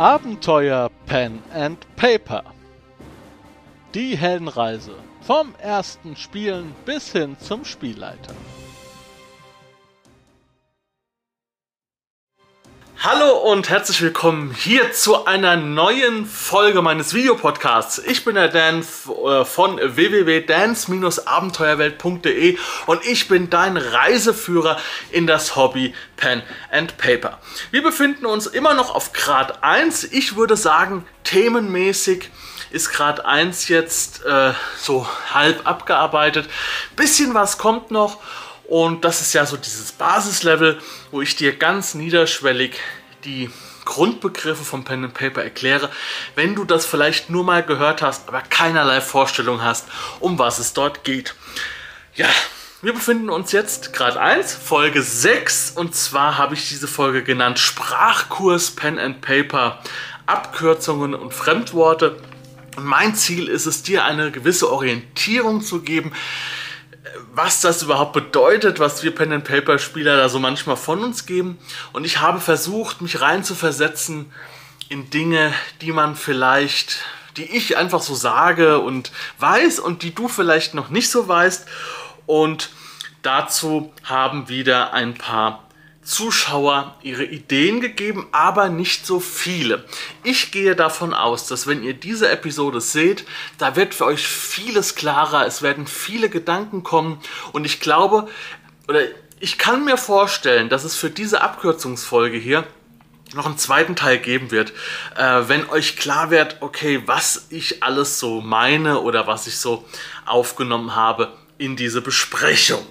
Abenteuer Pen and Paper. Die Heldenreise vom ersten Spielen bis hin zum Spielleiter. Hallo und herzlich willkommen hier zu einer neuen Folge meines Videopodcasts. Ich bin der Dan äh, von www.dance-abenteuerwelt.de und ich bin dein Reiseführer in das Hobby Pen and Paper. Wir befinden uns immer noch auf Grad 1. Ich würde sagen, themenmäßig ist Grad 1 jetzt äh, so halb abgearbeitet. Bisschen was kommt noch und das ist ja so dieses Basislevel, wo ich dir ganz niederschwellig die Grundbegriffe von Pen and Paper erkläre, wenn du das vielleicht nur mal gehört hast, aber keinerlei Vorstellung hast, um was es dort geht. Ja, wir befinden uns jetzt Grad 1, Folge 6 und zwar habe ich diese Folge genannt Sprachkurs Pen and Paper, Abkürzungen und Fremdworte. Und mein Ziel ist es, dir eine gewisse Orientierung zu geben, was das überhaupt bedeutet, was wir Pen and Paper Spieler da so manchmal von uns geben. Und ich habe versucht, mich rein zu versetzen in Dinge, die man vielleicht, die ich einfach so sage und weiß und die du vielleicht noch nicht so weißt. Und dazu haben wieder ein paar Zuschauer ihre Ideen gegeben, aber nicht so viele. Ich gehe davon aus, dass wenn ihr diese Episode seht, da wird für euch vieles klarer, es werden viele Gedanken kommen und ich glaube, oder ich kann mir vorstellen, dass es für diese Abkürzungsfolge hier noch einen zweiten Teil geben wird, äh, wenn euch klar wird, okay, was ich alles so meine oder was ich so aufgenommen habe in diese Besprechung.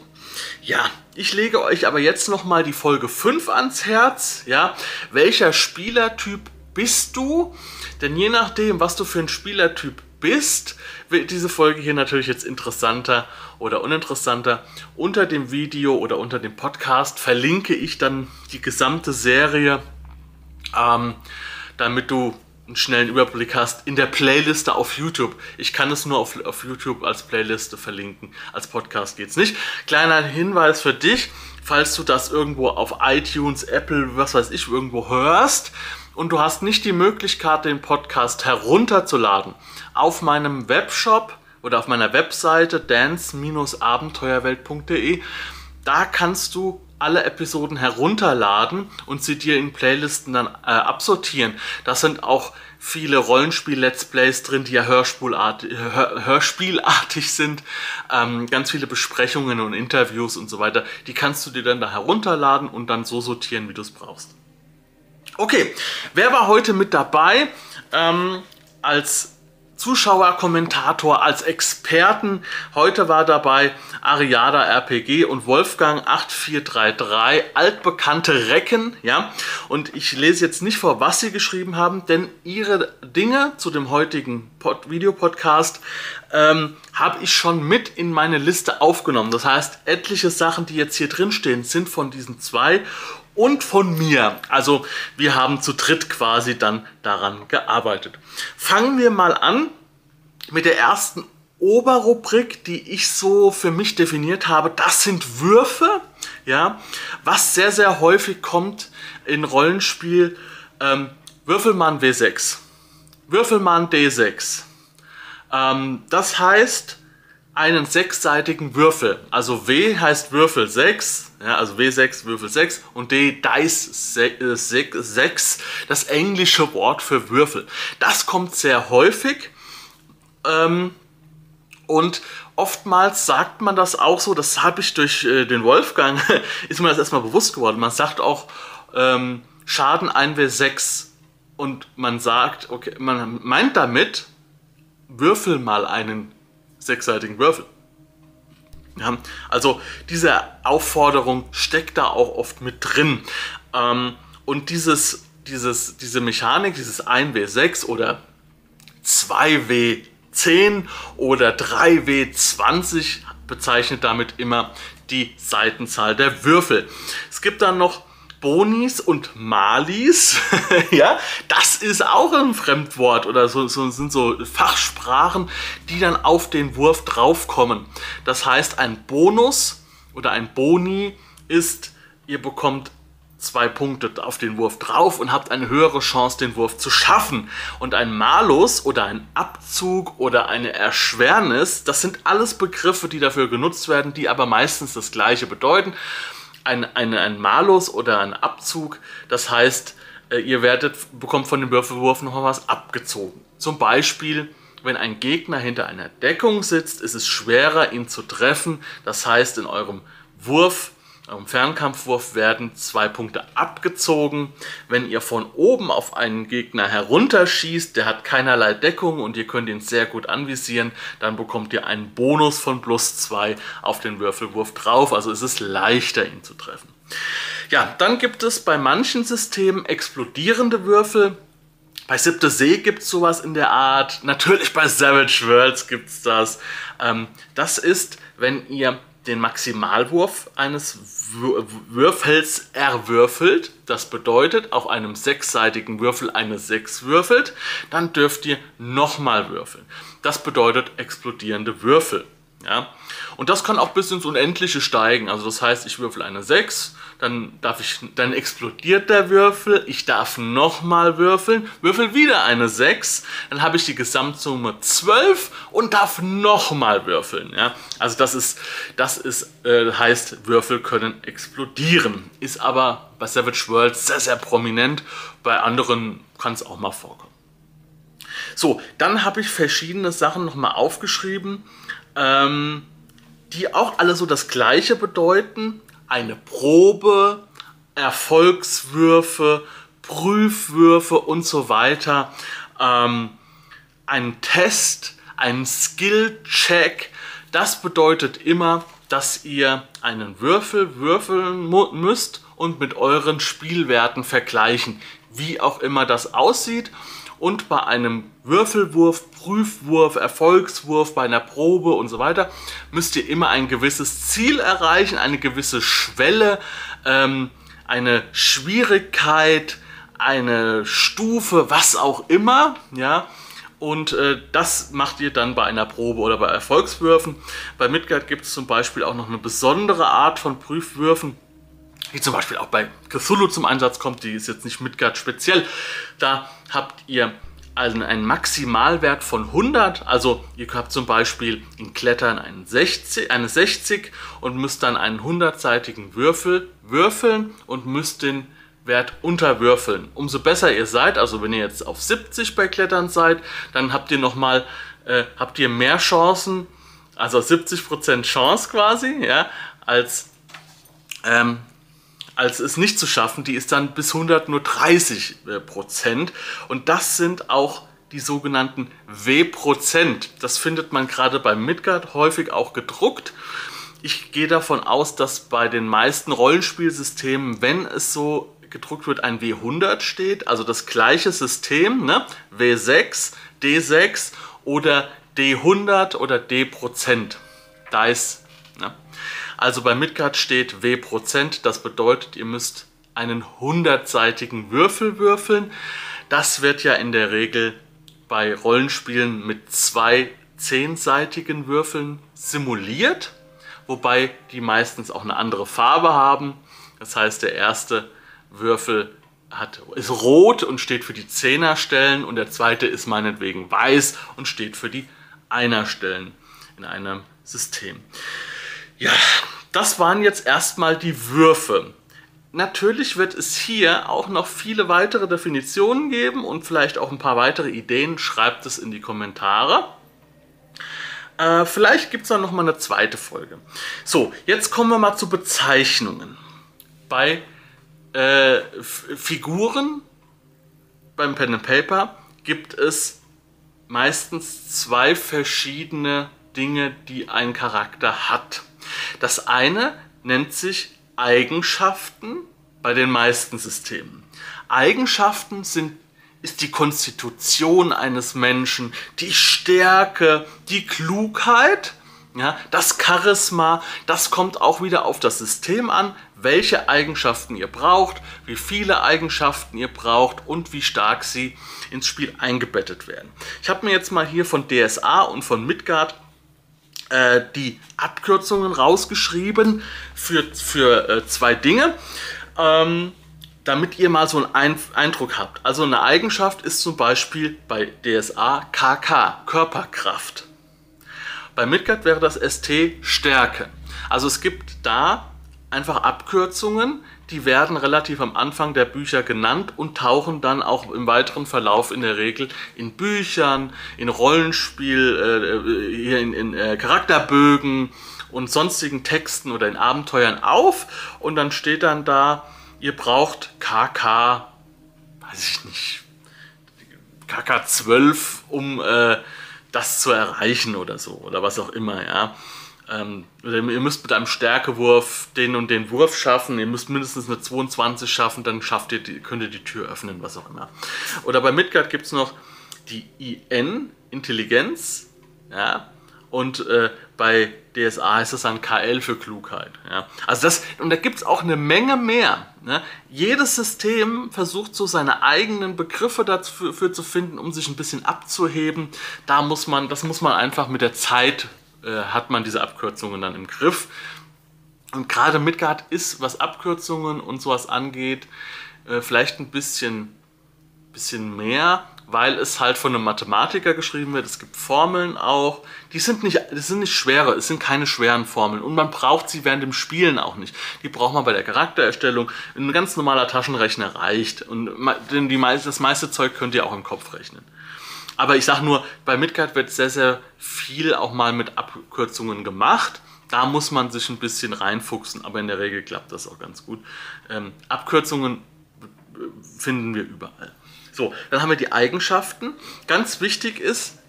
Ja, ich lege euch aber jetzt nochmal die Folge 5 ans Herz. Ja, welcher Spielertyp bist du? Denn je nachdem, was du für ein Spielertyp bist, wird diese Folge hier natürlich jetzt interessanter oder uninteressanter. Unter dem Video oder unter dem Podcast verlinke ich dann die gesamte Serie, ähm, damit du einen schnellen Überblick hast in der Playliste auf YouTube. Ich kann es nur auf, auf YouTube als Playliste verlinken. Als Podcast geht es nicht. Kleiner Hinweis für dich, falls du das irgendwo auf iTunes, Apple, was weiß ich, irgendwo hörst und du hast nicht die Möglichkeit, den Podcast herunterzuladen. Auf meinem Webshop oder auf meiner Webseite dance-abenteuerwelt.de, da kannst du alle Episoden herunterladen und sie dir in Playlisten dann äh, absortieren. Das sind auch viele Rollenspiel-Let's Plays drin, die ja Hörspielartig, Hör, Hörspielartig sind. Ähm, ganz viele Besprechungen und Interviews und so weiter. Die kannst du dir dann da herunterladen und dann so sortieren, wie du es brauchst. Okay, wer war heute mit dabei? Ähm, als Zuschauer, Kommentator, als Experten. Heute war dabei Ariada RPG und Wolfgang 8433, altbekannte Recken, ja. Und ich lese jetzt nicht vor, was sie geschrieben haben, denn ihre Dinge zu dem heutigen Pod Videopodcast ähm, habe ich schon mit in meine Liste aufgenommen. Das heißt, etliche Sachen, die jetzt hier drin stehen, sind von diesen zwei und von mir. Also wir haben zu dritt quasi dann daran gearbeitet. Fangen wir mal an mit der ersten Oberrubrik, die ich so für mich definiert habe. Das sind Würfe, ja, was sehr, sehr häufig kommt in Rollenspiel. Ähm, Würfelmann W6, Würfelmann D6. Ähm, das heißt, einen sechsseitigen Würfel. Also W heißt Würfel 6, ja, also W6 Würfel 6 und D Dice 6, äh, das englische Wort für Würfel. Das kommt sehr häufig ähm, und oftmals sagt man das auch so, das habe ich durch äh, den Wolfgang, ist mir das erstmal bewusst geworden. Man sagt auch ähm, Schaden 1W6 und man sagt, okay, man meint damit, würfel mal einen sechsseitigen Würfel. Ja, also diese Aufforderung steckt da auch oft mit drin. Ähm, und dieses, dieses, diese Mechanik, dieses 1W6 oder 2W10 oder 3W20 bezeichnet damit immer die Seitenzahl der Würfel. Es gibt dann noch Bonis und Malis, ja, das ist auch ein Fremdwort oder so, so sind so Fachsprachen, die dann auf den Wurf draufkommen. Das heißt, ein Bonus oder ein Boni ist, ihr bekommt zwei Punkte auf den Wurf drauf und habt eine höhere Chance, den Wurf zu schaffen. Und ein Malus oder ein Abzug oder eine Erschwernis, das sind alles Begriffe, die dafür genutzt werden, die aber meistens das gleiche bedeuten. Ein, ein, ein Malus oder ein Abzug, das heißt, äh, ihr werdet, bekommt von dem Würfelwurf noch was abgezogen. Zum Beispiel, wenn ein Gegner hinter einer Deckung sitzt, ist es schwerer, ihn zu treffen. Das heißt, in eurem Wurf im Fernkampfwurf werden zwei Punkte abgezogen. Wenn ihr von oben auf einen Gegner herunterschießt, der hat keinerlei Deckung und ihr könnt ihn sehr gut anvisieren, dann bekommt ihr einen Bonus von plus zwei auf den Würfelwurf drauf. Also ist es leichter, ihn zu treffen. Ja, dann gibt es bei manchen Systemen explodierende Würfel. Bei Siebte See gibt es sowas in der Art. Natürlich bei Savage Worlds gibt es das. Ähm, das ist, wenn ihr den Maximalwurf eines Würfels erwürfelt, das bedeutet auf einem sechsseitigen Würfel eine 6 würfelt, dann dürft ihr nochmal würfeln. Das bedeutet explodierende Würfel. Ja? Und das kann auch bis ins Unendliche steigen. Also das heißt, ich würfel eine 6, dann darf ich, dann explodiert der Würfel, ich darf nochmal würfeln, würfel wieder eine 6, dann habe ich die Gesamtsumme 12 und darf nochmal würfeln. Ja? Also das ist, das ist, äh, heißt, Würfel können explodieren. Ist aber bei Savage World sehr, sehr prominent, bei anderen kann es auch mal vorkommen. So, dann habe ich verschiedene Sachen nochmal aufgeschrieben, ähm, die auch alle so das gleiche bedeuten, eine Probe, Erfolgswürfe, Prüfwürfe und so weiter, ähm, ein Test, ein Skill-Check. Das bedeutet immer, dass ihr einen Würfel würfeln müsst und mit euren Spielwerten vergleichen, wie auch immer das aussieht und bei einem Würfelwurf, Prüfwurf, Erfolgswurf, bei einer Probe und so weiter müsst ihr immer ein gewisses Ziel erreichen, eine gewisse Schwelle, ähm, eine Schwierigkeit, eine Stufe, was auch immer, ja. Und äh, das macht ihr dann bei einer Probe oder bei Erfolgswürfen. Bei Midgard gibt es zum Beispiel auch noch eine besondere Art von Prüfwürfen die zum Beispiel auch bei Cthulhu zum Einsatz kommt, die ist jetzt nicht Midgard speziell. Da habt ihr also einen Maximalwert von 100, also ihr habt zum Beispiel in Klettern einen 60, eine 60 und müsst dann einen 100-seitigen Würfel würfeln und müsst den Wert unterwürfeln. Umso besser ihr seid, also wenn ihr jetzt auf 70 bei Klettern seid, dann habt ihr nochmal, äh, habt ihr mehr Chancen, also 70% Chance quasi, ja, als ähm, als es nicht zu schaffen, die ist dann bis 100 nur 30 äh, Prozent. Und das sind auch die sogenannten W-Prozent. Das findet man gerade beim Midgard häufig auch gedruckt. Ich gehe davon aus, dass bei den meisten Rollenspielsystemen, wenn es so gedruckt wird, ein W100 steht, also das gleiche System, ne? W6, D6 oder D100 oder D-Prozent. Dice also bei Midgard steht W Prozent. Das bedeutet, ihr müsst einen hundertseitigen Würfel würfeln. Das wird ja in der Regel bei Rollenspielen mit zwei zehnseitigen Würfeln simuliert, wobei die meistens auch eine andere Farbe haben. Das heißt, der erste Würfel hat, ist rot und steht für die Zehnerstellen und der zweite ist meinetwegen weiß und steht für die Einerstellen in einem System. Ja, das waren jetzt erstmal die Würfe. Natürlich wird es hier auch noch viele weitere Definitionen geben und vielleicht auch ein paar weitere Ideen. Schreibt es in die Kommentare. Äh, vielleicht gibt es dann nochmal eine zweite Folge. So, jetzt kommen wir mal zu Bezeichnungen. Bei äh, Figuren beim Pen and Paper gibt es meistens zwei verschiedene Dinge, die ein Charakter hat. Das eine nennt sich Eigenschaften bei den meisten Systemen. Eigenschaften sind ist die Konstitution eines Menschen, die Stärke, die Klugheit, ja, das Charisma, das kommt auch wieder auf das System an, welche Eigenschaften ihr braucht, wie viele Eigenschaften ihr braucht und wie stark sie ins Spiel eingebettet werden. Ich habe mir jetzt mal hier von DSA und von Midgard äh, die Abkürzungen rausgeschrieben für, für äh, zwei Dinge. Ähm, damit ihr mal so einen Eindruck habt. Also eine Eigenschaft ist zum Beispiel bei DSA KK, Körperkraft. Bei Midgard wäre das ST Stärke. Also es gibt da einfach Abkürzungen, die werden relativ am Anfang der Bücher genannt und tauchen dann auch im weiteren Verlauf in der Regel in Büchern, in Rollenspiel, äh, hier in, in äh, Charakterbögen und sonstigen Texten oder in Abenteuern auf und dann steht dann da, ihr braucht KK, weiß ich nicht, KK 12, um äh, das zu erreichen oder so oder was auch immer, ja. Ähm, ihr müsst mit einem Stärkewurf den und den Wurf schaffen, ihr müsst mindestens eine 22 schaffen, dann schafft ihr die, könnt ihr die Tür öffnen, was auch immer. Oder bei Midgard gibt es noch die IN, Intelligenz, ja, und äh, bei DSA heißt es dann KL für Klugheit. Ja. Also das, und da gibt es auch eine Menge mehr. Ne? Jedes System versucht so seine eigenen Begriffe dafür zu finden, um sich ein bisschen abzuheben. Da muss man, das muss man einfach mit der Zeit, äh, hat man diese Abkürzungen dann im Griff. Und gerade Midgard ist, was Abkürzungen und sowas angeht, äh, vielleicht ein bisschen, bisschen mehr weil es halt von einem Mathematiker geschrieben wird. Es gibt Formeln auch. Die sind nicht, das sind nicht schwere, es sind keine schweren Formeln. Und man braucht sie während dem Spielen auch nicht. Die braucht man bei der Charaktererstellung. Ein ganz normaler Taschenrechner reicht. Und die das meiste Zeug könnt ihr auch im Kopf rechnen. Aber ich sage nur, bei Midgard wird sehr, sehr viel auch mal mit Abkürzungen gemacht. Da muss man sich ein bisschen reinfuchsen, aber in der Regel klappt das auch ganz gut. Ähm, Abkürzungen finden wir überall. So, dann haben wir die Eigenschaften. Ganz wichtig ist,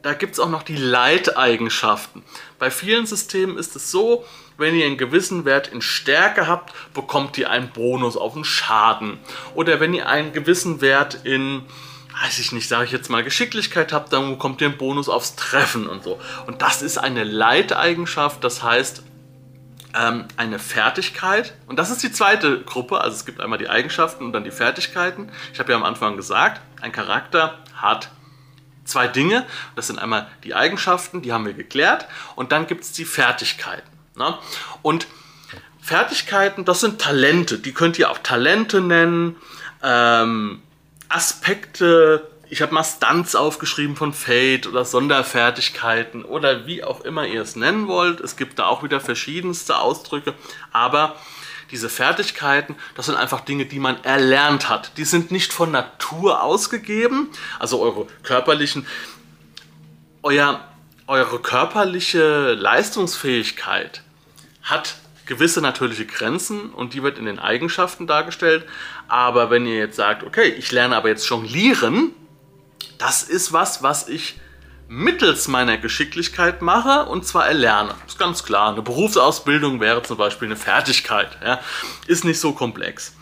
da gibt es auch noch die Leiteigenschaften. Bei vielen Systemen ist es so, wenn ihr einen gewissen Wert in Stärke habt, bekommt ihr einen Bonus auf den Schaden. Oder wenn ihr einen gewissen Wert in, weiß ich nicht, sage ich jetzt mal Geschicklichkeit habt, dann bekommt ihr einen Bonus aufs Treffen und so. Und das ist eine Leiteigenschaft, das heißt, ähm, eine Fertigkeit. Und das ist die zweite Gruppe. Also es gibt einmal die Eigenschaften und dann die Fertigkeiten. Ich habe ja am Anfang gesagt, ein Charakter hat zwei Dinge. Das sind einmal die Eigenschaften, die haben wir geklärt. Und dann gibt es die Fertigkeiten. Ne? Und Fertigkeiten, das sind Talente. Die könnt ihr auch Talente nennen. Ähm, Aspekte ich habe mal Stunts aufgeschrieben von Fate oder Sonderfertigkeiten oder wie auch immer ihr es nennen wollt. Es gibt da auch wieder verschiedenste Ausdrücke, aber diese Fertigkeiten, das sind einfach Dinge, die man erlernt hat. Die sind nicht von Natur ausgegeben, also eure körperlichen, euer, eure körperliche Leistungsfähigkeit hat gewisse natürliche Grenzen und die wird in den Eigenschaften dargestellt. Aber wenn ihr jetzt sagt, okay, ich lerne aber jetzt jonglieren, das ist was, was ich mittels meiner Geschicklichkeit mache und zwar erlerne. Ist ganz klar. Eine Berufsausbildung wäre zum Beispiel eine Fertigkeit. Ja. Ist nicht so komplex.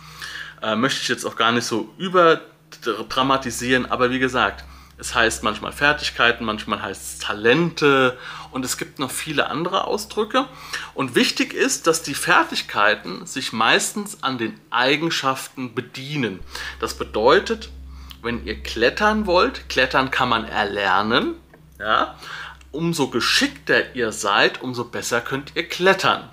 Äh, möchte ich jetzt auch gar nicht so überdramatisieren, aber wie gesagt, es heißt manchmal Fertigkeiten, manchmal heißt es Talente und es gibt noch viele andere Ausdrücke. Und wichtig ist, dass die Fertigkeiten sich meistens an den Eigenschaften bedienen. Das bedeutet, wenn ihr klettern wollt, klettern kann man erlernen, ja, umso geschickter ihr seid, umso besser könnt ihr klettern.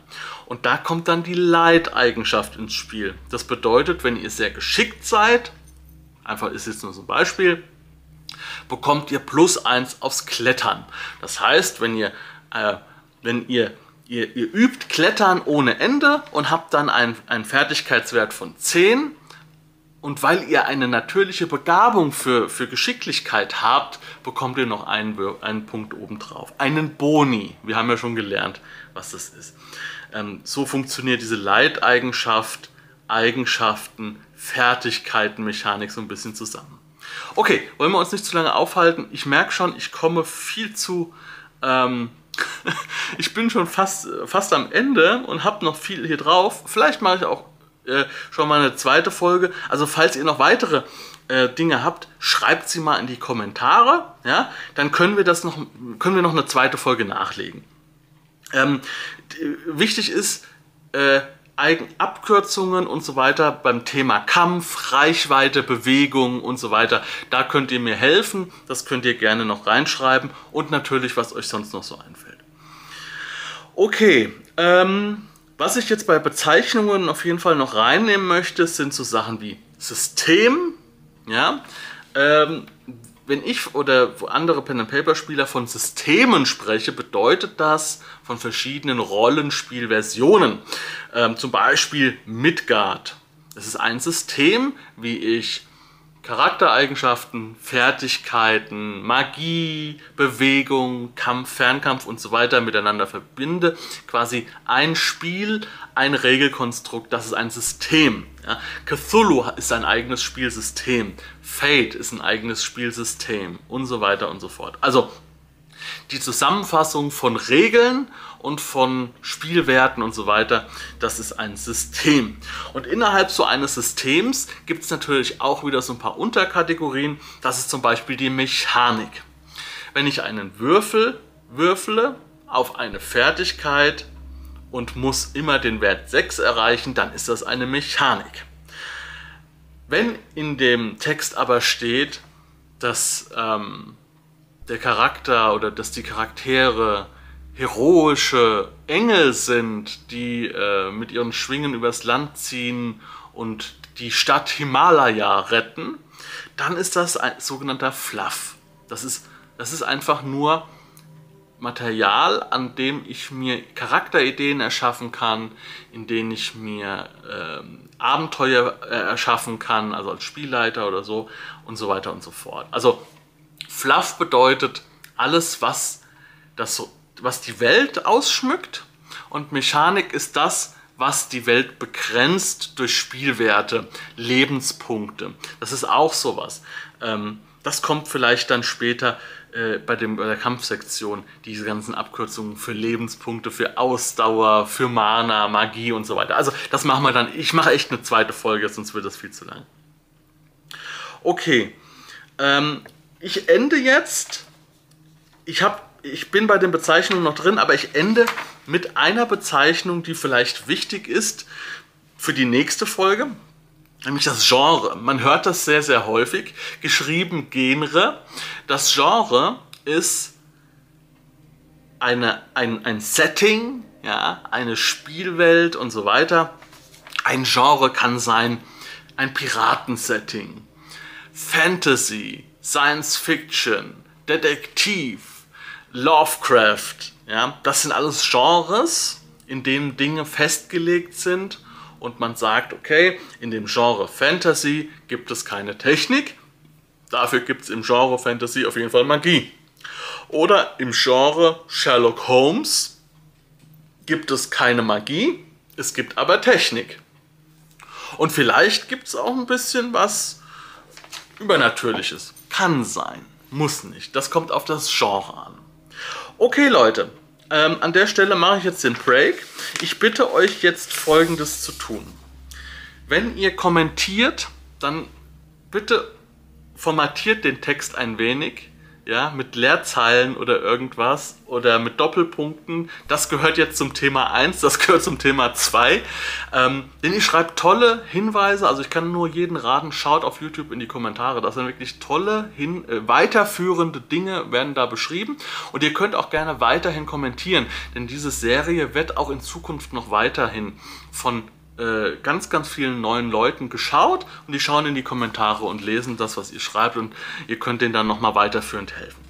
Und da kommt dann die Leiteigenschaft ins Spiel. Das bedeutet, wenn ihr sehr geschickt seid, einfach ist jetzt nur so ein Beispiel, bekommt ihr plus 1 aufs Klettern. Das heißt, wenn ihr, äh, wenn ihr, ihr, ihr übt Klettern ohne Ende und habt dann einen, Fertigkeitswert von 10, und weil ihr eine natürliche Begabung für, für Geschicklichkeit habt, bekommt ihr noch einen, einen Punkt obendrauf. Einen Boni. Wir haben ja schon gelernt, was das ist. Ähm, so funktioniert diese Leiteigenschaft, Eigenschaften, Fertigkeiten, Mechanik so ein bisschen zusammen. Okay, wollen wir uns nicht zu lange aufhalten. Ich merke schon, ich komme viel zu... Ähm, ich bin schon fast, fast am Ende und habe noch viel hier drauf. Vielleicht mache ich auch äh, schon mal eine zweite Folge. Also falls ihr noch weitere äh, Dinge habt, schreibt sie mal in die Kommentare. Ja? Dann können wir das noch, können wir noch eine zweite Folge nachlegen. Ähm, wichtig ist, äh, Abkürzungen und so weiter beim Thema Kampf, Reichweite, Bewegung und so weiter. Da könnt ihr mir helfen. Das könnt ihr gerne noch reinschreiben und natürlich, was euch sonst noch so einfällt. Okay, ähm, Was ich jetzt bei Bezeichnungen auf jeden Fall noch reinnehmen möchte, sind so Sachen wie System. Ja, ähm, wenn ich oder andere Pen-and-Paper-Spieler von Systemen spreche, bedeutet das von verschiedenen Rollenspielversionen. Ähm, zum Beispiel Midgard. Das ist ein System, wie ich Charaktereigenschaften, Fertigkeiten, Magie, Bewegung, Kampf, Fernkampf und so weiter miteinander verbinde. Quasi ein Spiel, ein Regelkonstrukt, das ist ein System. Ja. Cthulhu ist ein eigenes Spielsystem. Fate ist ein eigenes Spielsystem und so weiter und so fort. Also die Zusammenfassung von Regeln und von Spielwerten und so weiter, das ist ein System. Und innerhalb so eines Systems gibt es natürlich auch wieder so ein paar Unterkategorien. Das ist zum Beispiel die Mechanik. Wenn ich einen Würfel würfle auf eine Fertigkeit und muss immer den Wert 6 erreichen, dann ist das eine Mechanik. Wenn in dem Text aber steht, dass ähm, der Charakter oder dass die Charaktere heroische Engel sind, die äh, mit ihren Schwingen übers Land ziehen und die Stadt Himalaya retten, dann ist das ein sogenannter Fluff. Das ist, das ist einfach nur Material, an dem ich mir Charakterideen erschaffen kann, in denen ich mir ähm, Abenteuer äh, erschaffen kann, also als Spielleiter oder so und so weiter und so fort. Also Fluff bedeutet alles, was das so was die Welt ausschmückt und Mechanik ist das, was die Welt begrenzt durch Spielwerte, Lebenspunkte. Das ist auch sowas. Ähm, das kommt vielleicht dann später äh, bei, dem, bei der Kampfsektion, diese ganzen Abkürzungen für Lebenspunkte, für Ausdauer, für Mana, Magie und so weiter. Also das machen wir dann. Ich mache echt eine zweite Folge, sonst wird das viel zu lang. Okay. Ähm, ich ende jetzt. Ich habe ich bin bei den Bezeichnungen noch drin, aber ich ende mit einer Bezeichnung, die vielleicht wichtig ist für die nächste Folge, nämlich das Genre. Man hört das sehr, sehr häufig, geschrieben Genre. Das Genre ist eine, ein, ein Setting, ja, eine Spielwelt und so weiter. Ein Genre kann sein ein Piratensetting, Fantasy, Science Fiction, Detektiv, Lovecraft, ja, das sind alles Genres, in denen Dinge festgelegt sind und man sagt, okay, in dem Genre Fantasy gibt es keine Technik, dafür gibt es im Genre Fantasy auf jeden Fall Magie. Oder im Genre Sherlock Holmes gibt es keine Magie, es gibt aber Technik. Und vielleicht gibt es auch ein bisschen was Übernatürliches. Kann sein, muss nicht. Das kommt auf das Genre an. Okay, Leute, ähm, an der Stelle mache ich jetzt den Break. Ich bitte euch jetzt folgendes zu tun. Wenn ihr kommentiert, dann bitte formatiert den Text ein wenig ja, mit Leerzeilen oder irgendwas oder mit Doppelpunkten. Das gehört jetzt zum Thema 1, das gehört zum Thema 2. Ähm, denn ich schreibe tolle Hinweise, also ich kann nur jeden raten, schaut auf YouTube in die Kommentare. Das sind wirklich tolle, hin, äh, weiterführende Dinge werden da beschrieben. Und ihr könnt auch gerne weiterhin kommentieren, denn diese Serie wird auch in Zukunft noch weiterhin von äh, ganz, ganz vielen neuen Leuten geschaut und die schauen in die Kommentare und lesen das, was ihr schreibt und ihr könnt denen dann nochmal weiterführend helfen.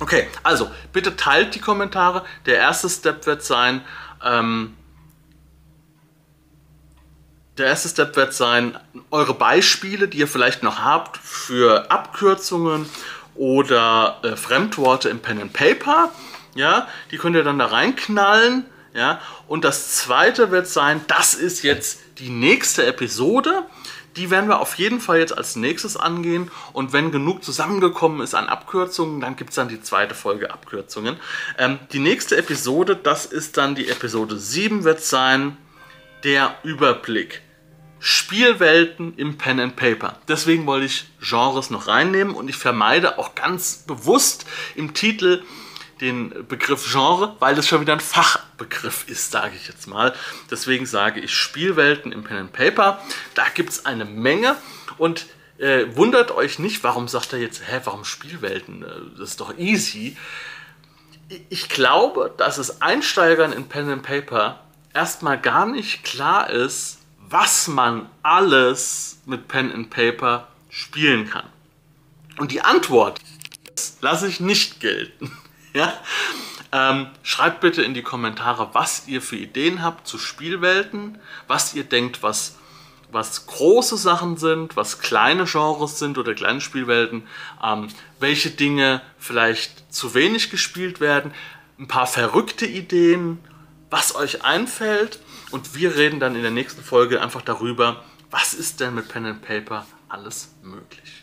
Okay, also bitte teilt die Kommentare. Der erste Step wird sein, ähm, der erste Step wird sein, eure Beispiele, die ihr vielleicht noch habt für Abkürzungen oder äh, Fremdworte im Pen and Paper, ja, die könnt ihr dann da reinknallen ja? Und das zweite wird sein, das ist jetzt die nächste Episode. Die werden wir auf jeden Fall jetzt als nächstes angehen. Und wenn genug zusammengekommen ist an Abkürzungen, dann gibt es dann die zweite Folge Abkürzungen. Ähm, die nächste Episode, das ist dann die Episode 7, wird sein der Überblick. Spielwelten im Pen and Paper. Deswegen wollte ich Genres noch reinnehmen und ich vermeide auch ganz bewusst im Titel den Begriff Genre, weil das schon wieder ein Fachbegriff ist, sage ich jetzt mal. Deswegen sage ich Spielwelten im Pen and Paper. Da gibt es eine Menge und äh, wundert euch nicht, warum sagt er jetzt, hä, warum Spielwelten? Äh, das ist doch easy. Ich glaube, dass es Einsteigern in Pen and Paper erstmal gar nicht klar ist, was man alles mit Pen and Paper spielen kann. Und die Antwort lasse ich nicht gelten. ja? Ähm, schreibt bitte in die Kommentare, was ihr für Ideen habt zu Spielwelten, was ihr denkt, was, was große Sachen sind, was kleine Genres sind oder kleine Spielwelten, ähm, welche Dinge vielleicht zu wenig gespielt werden, ein paar verrückte Ideen, was euch einfällt und wir reden dann in der nächsten Folge einfach darüber, was ist denn mit Pen and Paper alles möglich.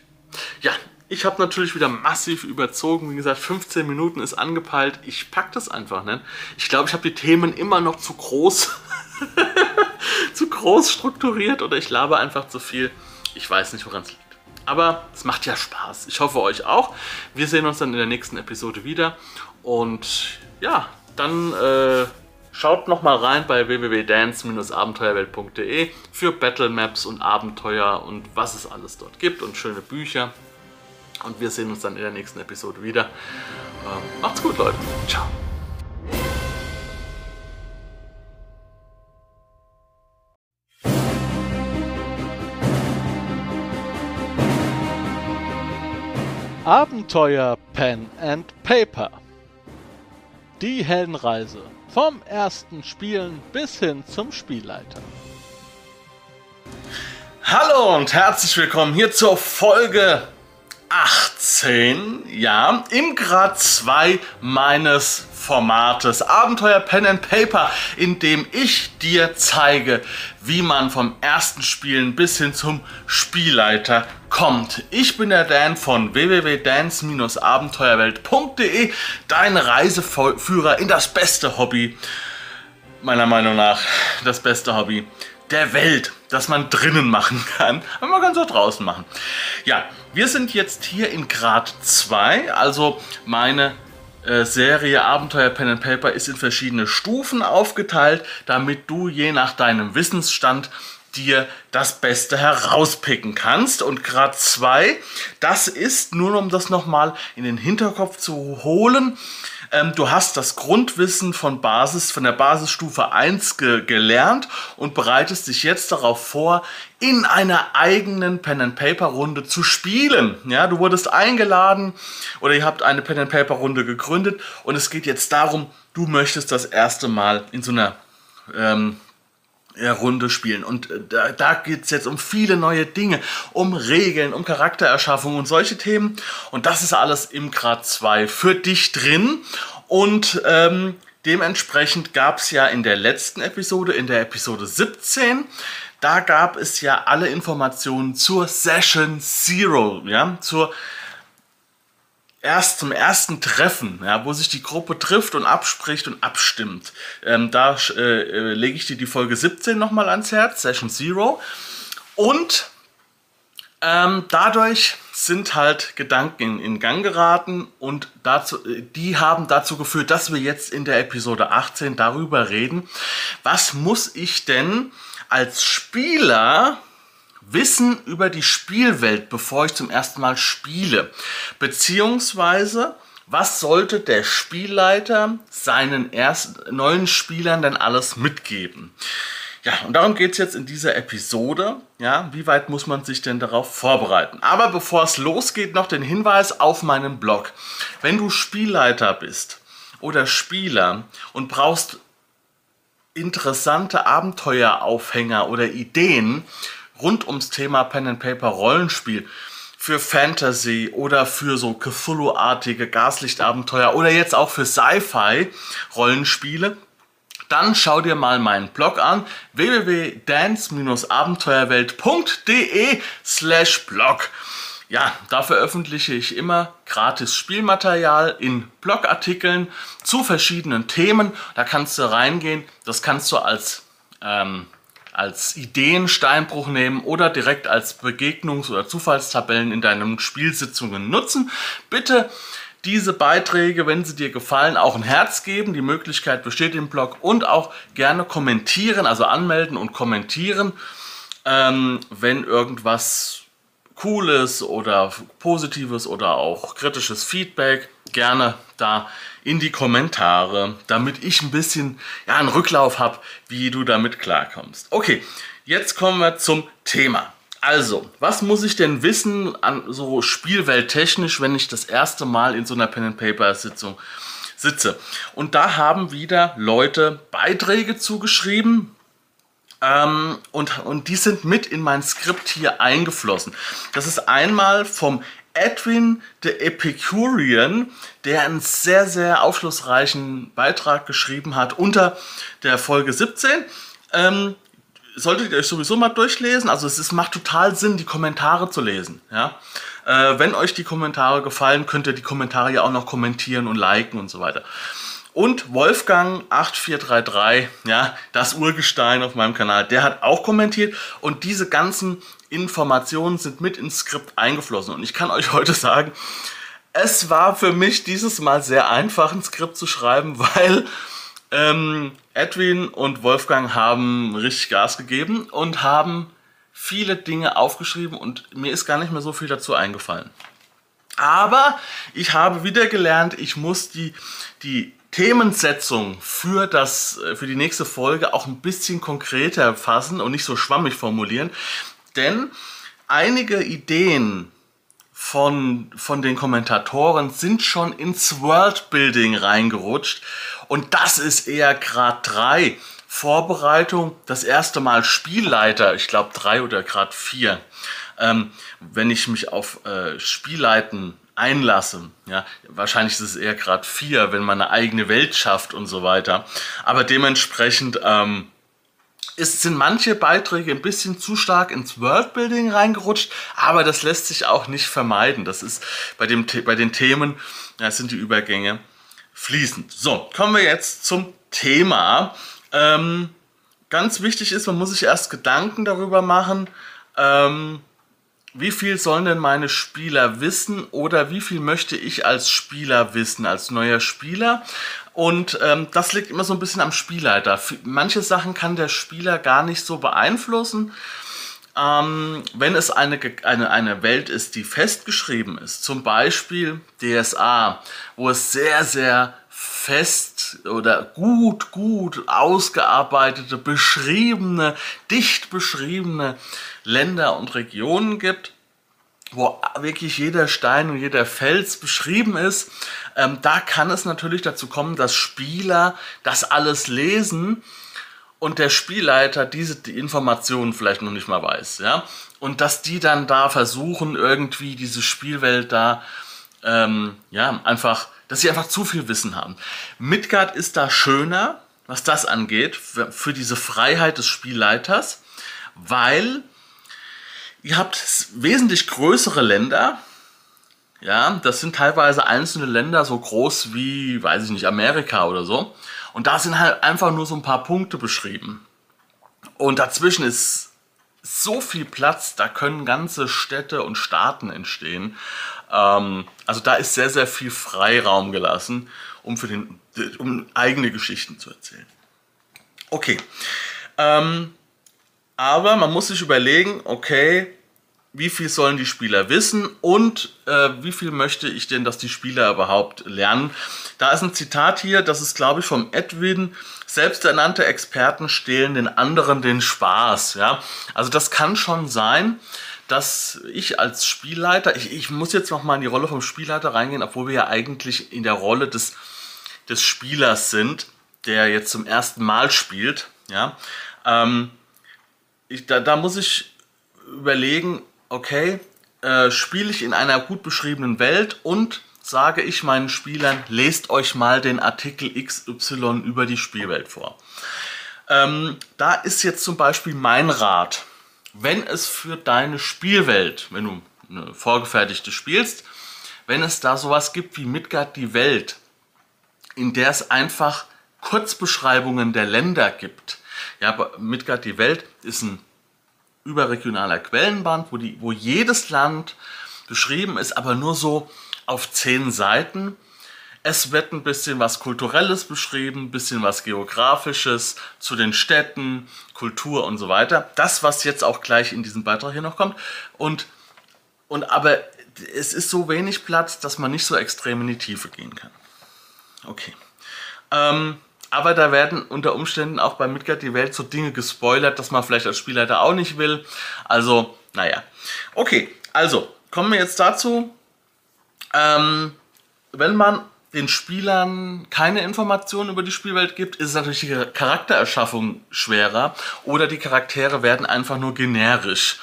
Ja, ich habe natürlich wieder massiv überzogen. Wie gesagt, 15 Minuten ist angepeilt. Ich packe das einfach nicht. Ich glaube, ich habe die Themen immer noch zu groß, zu groß strukturiert oder ich labe einfach zu viel. Ich weiß nicht, woran es liegt. Aber es macht ja Spaß. Ich hoffe euch auch. Wir sehen uns dann in der nächsten Episode wieder. Und ja, dann äh, schaut nochmal rein bei www.dance-abenteuerwelt.de für Battle Maps und Abenteuer und was es alles dort gibt und schöne Bücher. Und wir sehen uns dann in der nächsten Episode wieder. Ähm, macht's gut, Leute. Ciao. Abenteuer Pen and Paper. Die Heldenreise. Vom ersten Spielen bis hin zum Spielleiter. Hallo und herzlich willkommen hier zur Folge 18, ja, im Grad 2 meines Formates Abenteuer Pen and Paper, in dem ich dir zeige, wie man vom ersten Spielen bis hin zum Spielleiter kommt. Ich bin der Dan von www.dance-abenteuerwelt.de, dein Reiseführer in das beste Hobby, meiner Meinung nach das beste Hobby der Welt, das man drinnen machen kann, aber man kann es auch draußen machen. Ja, wir sind jetzt hier in Grad 2, also meine äh, Serie Abenteuer Pen and Paper ist in verschiedene Stufen aufgeteilt, damit du je nach deinem Wissensstand dir das Beste herauspicken kannst. Und Grad 2, das ist, nur um das nochmal in den Hinterkopf zu holen, ähm, du hast das Grundwissen von Basis, von der Basisstufe 1 ge gelernt und bereitest dich jetzt darauf vor, in einer eigenen Pen-and-Paper-Runde zu spielen. Ja, du wurdest eingeladen oder ihr habt eine Pen-and-Paper-Runde gegründet und es geht jetzt darum, du möchtest das erste Mal in so einer ähm, Runde spielen. Und äh, da, da geht es jetzt um viele neue Dinge, um Regeln, um Charaktererschaffung und solche Themen. Und das ist alles im Grad 2 für dich drin. Und ähm, dementsprechend gab es ja in der letzten Episode, in der Episode 17, da gab es ja alle Informationen zur Session Zero, ja, zur erst zum ersten Treffen, ja, wo sich die Gruppe trifft und abspricht und abstimmt. Ähm, da äh, äh, lege ich dir die Folge 17 nochmal ans Herz, Session Zero. Und ähm, dadurch sind halt Gedanken in, in, Gang geraten und dazu, äh, die haben dazu geführt, dass wir jetzt in der Episode 18 darüber reden, was muss ich denn als Spieler Wissen über die Spielwelt, bevor ich zum ersten Mal spiele. Beziehungsweise, was sollte der Spielleiter seinen ersten, neuen Spielern denn alles mitgeben? Ja, und darum geht es jetzt in dieser Episode. Ja, wie weit muss man sich denn darauf vorbereiten? Aber bevor es losgeht, noch den Hinweis auf meinem Blog. Wenn du Spielleiter bist oder Spieler und brauchst interessante Abenteueraufhänger oder Ideen, rund ums Thema Pen and Paper Rollenspiel für Fantasy oder für so Cthulhu-artige Gaslichtabenteuer oder jetzt auch für Sci-Fi Rollenspiele, dann schau dir mal meinen Blog an www.dance-abenteuerwelt.de slash blog. Ja, da veröffentliche ich immer gratis Spielmaterial in Blogartikeln zu verschiedenen Themen. Da kannst du reingehen, das kannst du als ähm, als Ideensteinbruch nehmen oder direkt als Begegnungs- oder Zufallstabellen in deinen Spielsitzungen nutzen. Bitte diese Beiträge, wenn sie dir gefallen, auch ein Herz geben. Die Möglichkeit besteht im Blog und auch gerne kommentieren, also anmelden und kommentieren, ähm, wenn irgendwas Cooles oder Positives oder auch kritisches Feedback gerne da in die Kommentare, damit ich ein bisschen ja, einen Rücklauf habe, wie du damit klarkommst. Okay, jetzt kommen wir zum Thema. Also, was muss ich denn wissen an so spielwelttechnisch, wenn ich das erste Mal in so einer Pen and Paper Sitzung sitze? Und da haben wieder Leute Beiträge zugeschrieben, ähm, und, und die sind mit in mein Skript hier eingeflossen. Das ist einmal vom Edwin the Epicurean, der einen sehr, sehr aufschlussreichen Beitrag geschrieben hat unter der Folge 17. Ähm, solltet ihr euch sowieso mal durchlesen. Also es ist, macht total Sinn, die Kommentare zu lesen. Ja? Äh, wenn euch die Kommentare gefallen, könnt ihr die Kommentare ja auch noch kommentieren und liken und so weiter. Und Wolfgang 8433, ja, das Urgestein auf meinem Kanal, der hat auch kommentiert und diese ganzen Informationen sind mit ins Skript eingeflossen. Und ich kann euch heute sagen, es war für mich dieses Mal sehr einfach, ein Skript zu schreiben, weil ähm, Edwin und Wolfgang haben richtig Gas gegeben und haben viele Dinge aufgeschrieben und mir ist gar nicht mehr so viel dazu eingefallen. Aber ich habe wieder gelernt, ich muss die, die Themensetzung für, das, äh, für die nächste Folge auch ein bisschen konkreter fassen und nicht so schwammig formulieren. Denn einige Ideen von, von den Kommentatoren sind schon ins Worldbuilding reingerutscht. Und das ist eher Grad 3. Vorbereitung, das erste Mal Spielleiter, ich glaube 3 oder Grad 4. Ähm, wenn ich mich auf äh, Spielleiten einlasse. Ja, wahrscheinlich ist es eher Grad 4, wenn man eine eigene Welt schafft und so weiter. Aber dementsprechend ähm, ist, sind manche Beiträge ein bisschen zu stark ins Worldbuilding reingerutscht, aber das lässt sich auch nicht vermeiden. Das ist bei, dem, bei den Themen, ja, sind die Übergänge fließend. So, kommen wir jetzt zum Thema. Ähm, ganz wichtig ist, man muss sich erst Gedanken darüber machen, ähm, wie viel sollen denn meine Spieler wissen oder wie viel möchte ich als Spieler wissen, als neuer Spieler? Und ähm, das liegt immer so ein bisschen am Spielleiter. Manche Sachen kann der Spieler gar nicht so beeinflussen. Ähm, wenn es eine, eine, eine Welt ist, die festgeschrieben ist, zum Beispiel DSA, wo es sehr, sehr fest oder gut, gut ausgearbeitete, beschriebene, dicht beschriebene Länder und Regionen gibt, wo wirklich jeder Stein und jeder Fels beschrieben ist, ähm, da kann es natürlich dazu kommen, dass Spieler das alles lesen und der Spielleiter diese die Informationen vielleicht noch nicht mal weiß, ja, und dass die dann da versuchen irgendwie diese Spielwelt da ähm, ja einfach, dass sie einfach zu viel Wissen haben. Midgard ist da schöner, was das angeht, für, für diese Freiheit des Spielleiters, weil Ihr habt wesentlich größere Länder. Ja, das sind teilweise einzelne Länder so groß wie, weiß ich nicht, Amerika oder so. Und da sind halt einfach nur so ein paar Punkte beschrieben. Und dazwischen ist so viel Platz, da können ganze Städte und Staaten entstehen. Ähm, also da ist sehr, sehr viel Freiraum gelassen, um, für den, um eigene Geschichten zu erzählen. Okay. Ähm, aber man muss sich überlegen, okay, wie viel sollen die Spieler wissen und äh, wie viel möchte ich denn, dass die Spieler überhaupt lernen. Da ist ein Zitat hier, das ist glaube ich vom Edwin, selbsternannte Experten stehlen den anderen den Spaß. Ja? Also das kann schon sein, dass ich als Spielleiter, ich, ich muss jetzt noch mal in die Rolle vom Spielleiter reingehen, obwohl wir ja eigentlich in der Rolle des, des Spielers sind, der jetzt zum ersten Mal spielt. Ja? Ähm, ich, da, da muss ich überlegen, okay, äh, spiele ich in einer gut beschriebenen Welt und sage ich meinen Spielern, lest euch mal den Artikel XY über die Spielwelt vor. Ähm, da ist jetzt zum Beispiel mein Rat, wenn es für deine Spielwelt, wenn du eine vorgefertigte spielst, wenn es da sowas gibt wie Midgard die Welt, in der es einfach Kurzbeschreibungen der Länder gibt, ja, Midgard die Welt ist ein überregionaler Quellenband, wo, die, wo jedes Land beschrieben ist, aber nur so auf zehn Seiten. Es wird ein bisschen was Kulturelles beschrieben, ein bisschen was Geografisches zu den Städten, Kultur und so weiter. Das, was jetzt auch gleich in diesem Beitrag hier noch kommt. Und, und aber es ist so wenig Platz, dass man nicht so extrem in die Tiefe gehen kann. Okay. Ähm, aber da werden unter Umständen auch bei Midgard die Welt so Dinge gespoilert, dass man vielleicht als Spielleiter auch nicht will. Also, naja. Okay, also kommen wir jetzt dazu. Ähm, wenn man den Spielern keine Informationen über die Spielwelt gibt, ist natürlich die Charaktererschaffung schwerer oder die Charaktere werden einfach nur generisch.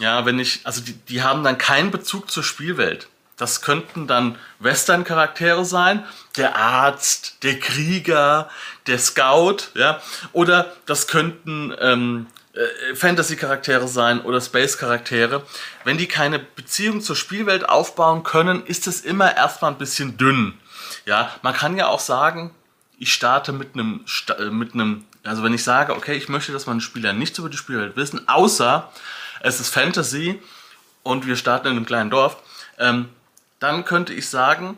Ja, wenn ich, also die, die haben dann keinen Bezug zur Spielwelt. Das könnten dann Western-Charaktere sein, der Arzt, der Krieger, der Scout, ja, oder das könnten ähm, äh, Fantasy-Charaktere sein oder Space-Charaktere. Wenn die keine Beziehung zur Spielwelt aufbauen können, ist es immer erstmal ein bisschen dünn. Ja, man kann ja auch sagen, ich starte mit einem, äh, mit einem, also wenn ich sage, okay, ich möchte, dass meine Spieler nichts über die Spielwelt wissen, außer es ist Fantasy und wir starten in einem kleinen Dorf, ähm, dann könnte ich sagen,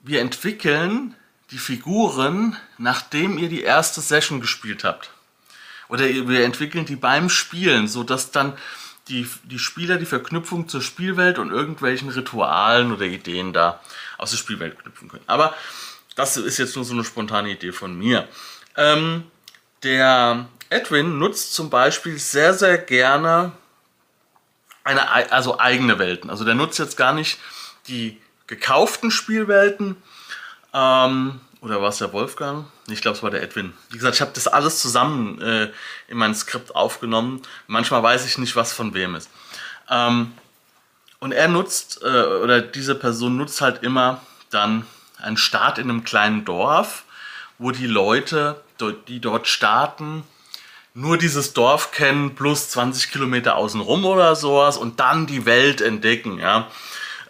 wir entwickeln die Figuren, nachdem ihr die erste Session gespielt habt. Oder wir entwickeln die beim Spielen, sodass dann die, die Spieler die Verknüpfung zur Spielwelt und irgendwelchen Ritualen oder Ideen da aus der Spielwelt knüpfen können. Aber das ist jetzt nur so eine spontane Idee von mir. Ähm, der Edwin nutzt zum Beispiel sehr, sehr gerne eine, also eigene Welten. Also der nutzt jetzt gar nicht die gekauften Spielwelten. Ähm, oder war es der Wolfgang? Ich glaube, es war der Edwin. Wie gesagt, ich habe das alles zusammen äh, in mein Skript aufgenommen. Manchmal weiß ich nicht, was von wem ist. Ähm, und er nutzt, äh, oder diese Person nutzt halt immer dann einen Start in einem kleinen Dorf, wo die Leute, die dort starten, nur dieses Dorf kennen, plus 20 Kilometer außenrum oder sowas und dann die Welt entdecken, ja.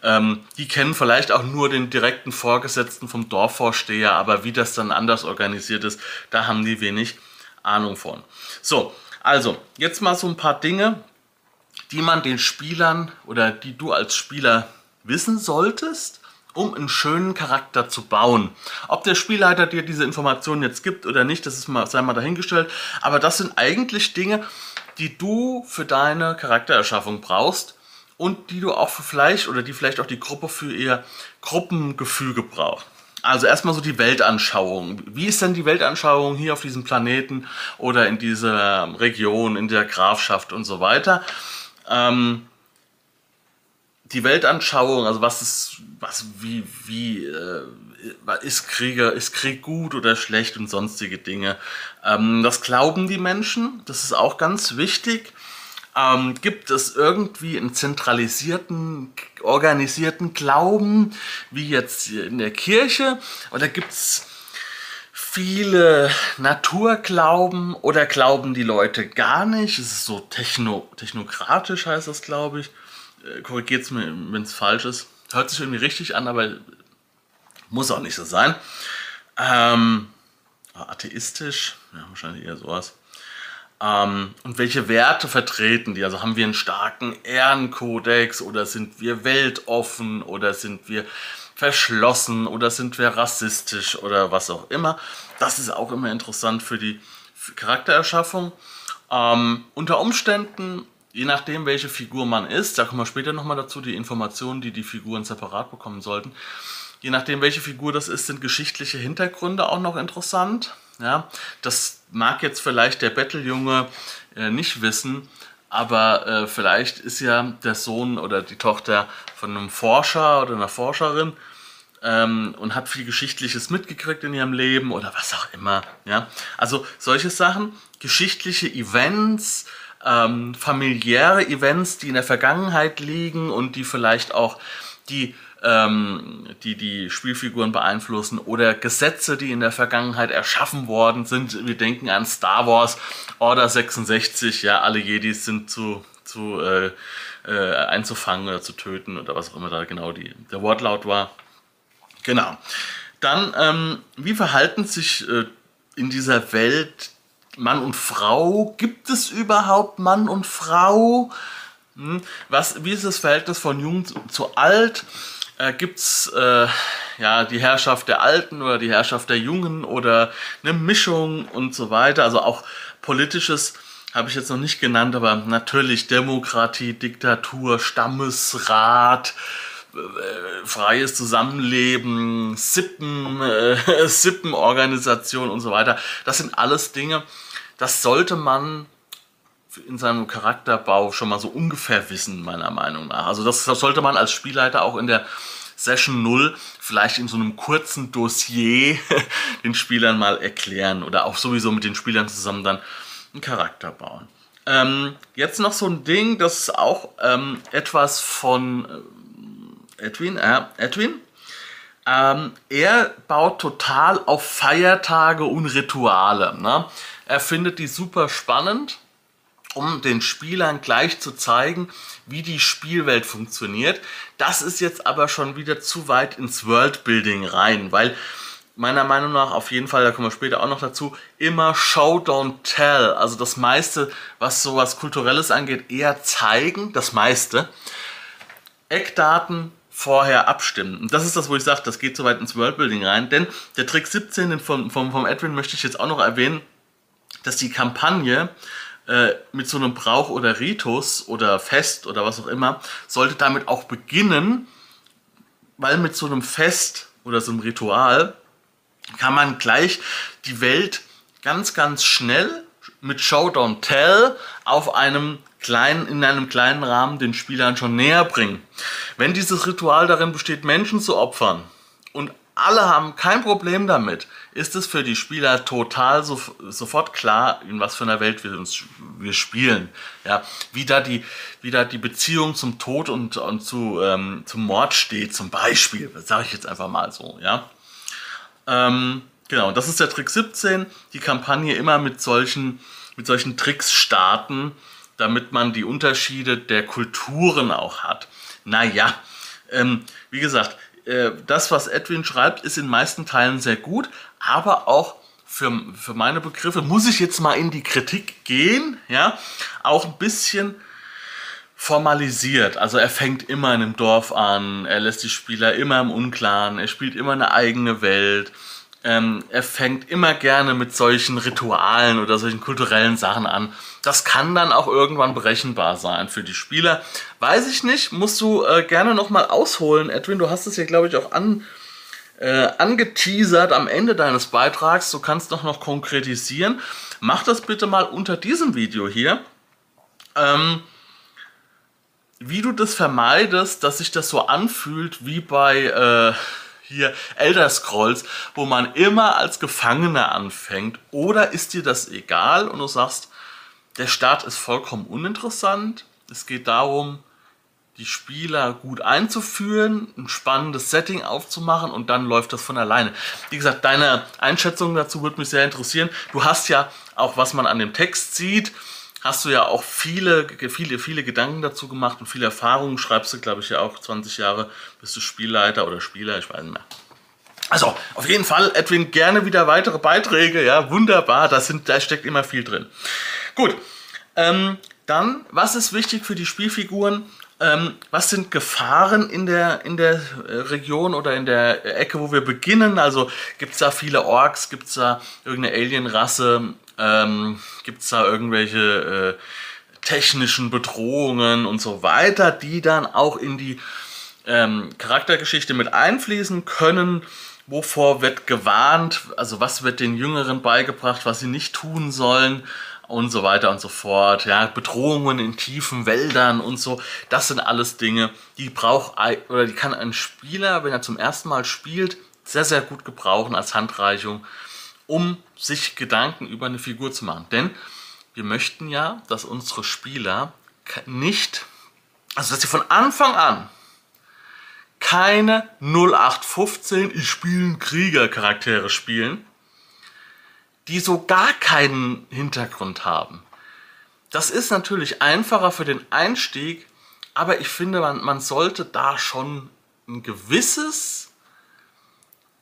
Ähm, die kennen vielleicht auch nur den direkten Vorgesetzten vom Dorfvorsteher, aber wie das dann anders organisiert ist, da haben die wenig Ahnung von. So, also jetzt mal so ein paar Dinge, die man den Spielern oder die du als Spieler wissen solltest, um einen schönen Charakter zu bauen. Ob der Spielleiter dir diese Informationen jetzt gibt oder nicht, das ist mal, sei mal dahingestellt. Aber das sind eigentlich Dinge, die du für deine Charaktererschaffung brauchst und die du auch für vielleicht oder die vielleicht auch die Gruppe für ihr Gruppengefüge braucht. Also erstmal so die Weltanschauung. Wie ist denn die Weltanschauung hier auf diesem Planeten oder in dieser Region, in der Grafschaft und so weiter? Ähm, die Weltanschauung, also was ist, was, wie, wie, äh, ist Krieger, ist Krieg gut oder schlecht und sonstige Dinge. Ähm, das glauben die Menschen, das ist auch ganz wichtig. Ähm, gibt es irgendwie einen zentralisierten, organisierten Glauben, wie jetzt in der Kirche? Oder gibt es viele Naturglauben oder glauben die Leute gar nicht? Es ist so techno, technokratisch, heißt das, glaube ich. Äh, Korrigiert es mir, wenn es falsch ist. Hört sich irgendwie richtig an, aber muss auch nicht so sein. Ähm, atheistisch, ja, wahrscheinlich eher sowas. Ähm, und welche Werte vertreten die? Also haben wir einen starken Ehrenkodex oder sind wir weltoffen oder sind wir verschlossen oder sind wir rassistisch oder was auch immer. Das ist auch immer interessant für die Charaktererschaffung. Ähm, unter Umständen, je nachdem welche Figur man ist, da kommen wir später nochmal dazu, die Informationen, die die Figuren separat bekommen sollten. Je nachdem welche Figur das ist, sind geschichtliche Hintergründe auch noch interessant. Ja, das mag jetzt vielleicht der Betteljunge äh, nicht wissen, aber äh, vielleicht ist ja der Sohn oder die Tochter von einem Forscher oder einer Forscherin ähm, und hat viel Geschichtliches mitgekriegt in ihrem Leben oder was auch immer. Ja? Also solche Sachen, geschichtliche Events, ähm, familiäre Events, die in der Vergangenheit liegen und die vielleicht auch die ähm, die die Spielfiguren beeinflussen oder Gesetze, die in der Vergangenheit erschaffen worden sind. Wir denken an Star Wars, Order 66, ja, alle Jedis sind zu, zu äh, äh, einzufangen oder zu töten oder was auch immer da genau die, der Wortlaut war. Genau. Dann, ähm, wie verhalten sich äh, in dieser Welt Mann und Frau? Gibt es überhaupt Mann und Frau? Hm? Was, wie ist das Verhältnis von jung zu, zu alt? Äh, gibt es äh, ja, die Herrschaft der Alten oder die Herrschaft der Jungen oder eine Mischung und so weiter. Also auch politisches habe ich jetzt noch nicht genannt, aber natürlich Demokratie, Diktatur, Stammesrat, äh, freies Zusammenleben, Sippen, äh, Sippenorganisation und so weiter. Das sind alles Dinge, das sollte man in seinem Charakterbau schon mal so ungefähr wissen, meiner Meinung nach. Also das, das sollte man als Spielleiter auch in der Session 0 vielleicht in so einem kurzen Dossier den Spielern mal erklären oder auch sowieso mit den Spielern zusammen dann einen Charakter bauen. Ähm, jetzt noch so ein Ding, das ist auch ähm, etwas von äh, Edwin. Äh, Edwin? Ähm, er baut total auf Feiertage und Rituale. Ne? Er findet die super spannend um den Spielern gleich zu zeigen, wie die Spielwelt funktioniert. Das ist jetzt aber schon wieder zu weit ins Worldbuilding rein, weil meiner Meinung nach auf jeden Fall, da kommen wir später auch noch dazu, immer Show, don't tell. Also das meiste, was sowas Kulturelles angeht, eher zeigen, das meiste. Eckdaten vorher abstimmen. Und das ist das, wo ich sage, das geht so weit ins Worldbuilding rein. Denn der Trick 17 vom, vom, vom Edwin möchte ich jetzt auch noch erwähnen, dass die Kampagne äh, mit so einem Brauch oder Ritus oder Fest oder was auch immer, sollte damit auch beginnen, weil mit so einem Fest oder so einem Ritual kann man gleich die Welt ganz, ganz schnell mit Showdown Tell auf einem kleinen, in einem kleinen Rahmen den Spielern schon näher bringen. Wenn dieses Ritual darin besteht, Menschen zu opfern und alle haben kein Problem damit, ist es für die Spieler total so, sofort klar, in was für einer Welt wir uns wir spielen. Ja, wie da die, wie da die Beziehung zum Tod und, und zu, ähm, zum Mord steht, zum Beispiel. Das sage ich jetzt einfach mal so, ja. Ähm, genau, das ist der Trick 17. Die Kampagne immer mit solchen, mit solchen Tricks starten, damit man die Unterschiede der Kulturen auch hat. Naja, ähm, wie gesagt, äh, das, was Edwin schreibt, ist in meisten Teilen sehr gut, aber auch für, für meine Begriffe muss ich jetzt mal in die Kritik gehen, ja, auch ein bisschen formalisiert. Also er fängt immer in einem Dorf an, er lässt die Spieler immer im Unklaren, er spielt immer eine eigene Welt. Ähm, er fängt immer gerne mit solchen Ritualen oder solchen kulturellen Sachen an. Das kann dann auch irgendwann berechenbar sein für die Spieler. Weiß ich nicht, musst du äh, gerne nochmal ausholen, Edwin. Du hast es ja, glaube ich, auch an, äh, angeteasert am Ende deines Beitrags. Du kannst doch noch konkretisieren. Mach das bitte mal unter diesem Video hier. Ähm, wie du das vermeidest, dass sich das so anfühlt wie bei... Äh, hier Elder Scrolls, wo man immer als Gefangener anfängt? Oder ist dir das egal und du sagst, der Start ist vollkommen uninteressant. Es geht darum, die Spieler gut einzuführen, ein spannendes Setting aufzumachen und dann läuft das von alleine. Wie gesagt, deine Einschätzung dazu würde mich sehr interessieren. Du hast ja auch, was man an dem Text sieht, hast du ja auch viele, viele, viele Gedanken dazu gemacht und viele Erfahrungen. Schreibst du, glaube ich, ja auch 20 Jahre, bist du Spielleiter oder Spieler, ich weiß nicht mehr. Also, auf jeden Fall, Edwin, gerne wieder weitere Beiträge. Ja, wunderbar, da, sind, da steckt immer viel drin. Gut, ähm, dann, was ist wichtig für die Spielfiguren? Ähm, was sind Gefahren in der, in der äh, Region oder in der Ecke, wo wir beginnen? Also gibt es da viele Orks, gibt es da irgendeine Alienrasse, ähm, Gibt es da irgendwelche äh, technischen Bedrohungen und so weiter, die dann auch in die ähm, Charaktergeschichte mit einfließen können? Wovor wird gewarnt? Also was wird den Jüngeren beigebracht, was sie nicht tun sollen? Und so weiter und so fort. Ja, Bedrohungen in tiefen Wäldern und so. Das sind alles Dinge, die braucht oder die kann ein Spieler, wenn er zum ersten Mal spielt, sehr, sehr gut gebrauchen als Handreichung um sich Gedanken über eine Figur zu machen. Denn wir möchten ja, dass unsere Spieler nicht, also dass sie von Anfang an keine 0815 ich spielen Krieger Charaktere spielen, die so gar keinen Hintergrund haben. Das ist natürlich einfacher für den Einstieg, aber ich finde, man, man sollte da schon ein gewisses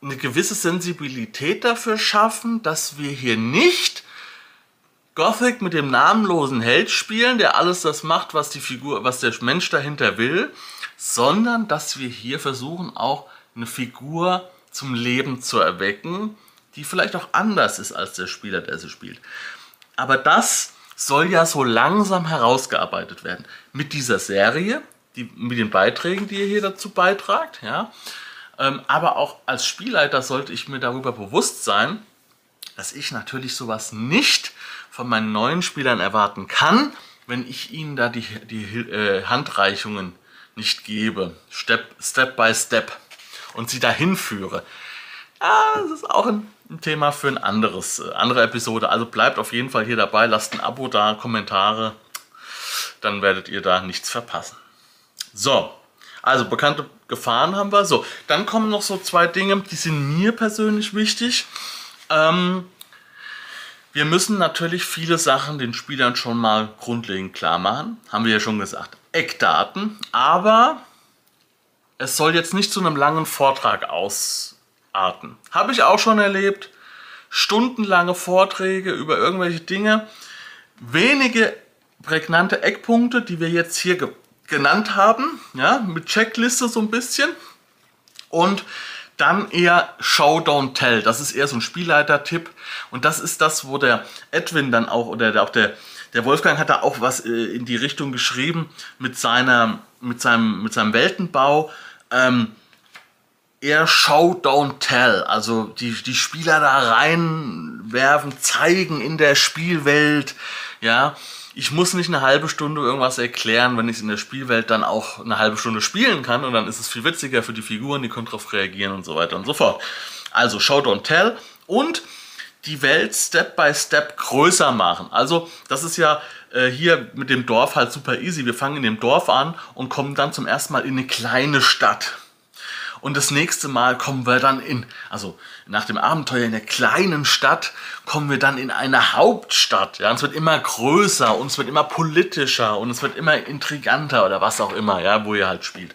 eine gewisse Sensibilität dafür schaffen, dass wir hier nicht Gothic mit dem namenlosen Held spielen, der alles das macht, was die Figur, was der Mensch dahinter will, sondern dass wir hier versuchen, auch eine Figur zum Leben zu erwecken, die vielleicht auch anders ist als der Spieler, der sie spielt. Aber das soll ja so langsam herausgearbeitet werden. Mit dieser Serie, die, mit den Beiträgen, die ihr hier dazu beitragt, ja. Ähm, aber auch als Spielleiter sollte ich mir darüber bewusst sein, dass ich natürlich sowas nicht von meinen neuen Spielern erwarten kann, wenn ich ihnen da die, die äh, Handreichungen nicht gebe, Step, Step by Step, und sie dahin führe. Ja, das ist auch ein, ein Thema für ein anderes, äh, andere Episode. Also bleibt auf jeden Fall hier dabei, lasst ein Abo da, Kommentare, dann werdet ihr da nichts verpassen. So, also bekannte Gefahren haben wir. So, dann kommen noch so zwei Dinge, die sind mir persönlich wichtig. Ähm, wir müssen natürlich viele Sachen den Spielern schon mal grundlegend klar machen. Haben wir ja schon gesagt. Eckdaten. Aber es soll jetzt nicht zu einem langen Vortrag ausarten. Habe ich auch schon erlebt. Stundenlange Vorträge über irgendwelche Dinge. Wenige prägnante Eckpunkte, die wir jetzt hier ge genannt haben. Ja, mit Checkliste so ein bisschen. Und dann eher Show, Don't Tell. Das ist eher so ein Spielleiter-Tipp. Und das ist das, wo der Edwin dann auch, oder auch der, der Wolfgang hat da auch was äh, in die Richtung geschrieben mit, seiner, mit, seinem, mit seinem Weltenbau. Ähm, eher Show, Don't Tell. Also die, die Spieler da reinwerfen, zeigen in der Spielwelt. Ja, ich muss nicht eine halbe Stunde irgendwas erklären, wenn ich es in der Spielwelt dann auch eine halbe Stunde spielen kann und dann ist es viel witziger für die Figuren, die können darauf reagieren und so weiter und so fort. Also Show, Don't Tell und die Welt Step by Step größer machen. Also das ist ja äh, hier mit dem Dorf halt super easy. Wir fangen in dem Dorf an und kommen dann zum ersten Mal in eine kleine Stadt. Und das nächste Mal kommen wir dann in, also nach dem Abenteuer in der kleinen Stadt, kommen wir dann in eine Hauptstadt. Ja, und es wird immer größer und es wird immer politischer und es wird immer intriganter oder was auch immer, ja, wo ihr halt spielt.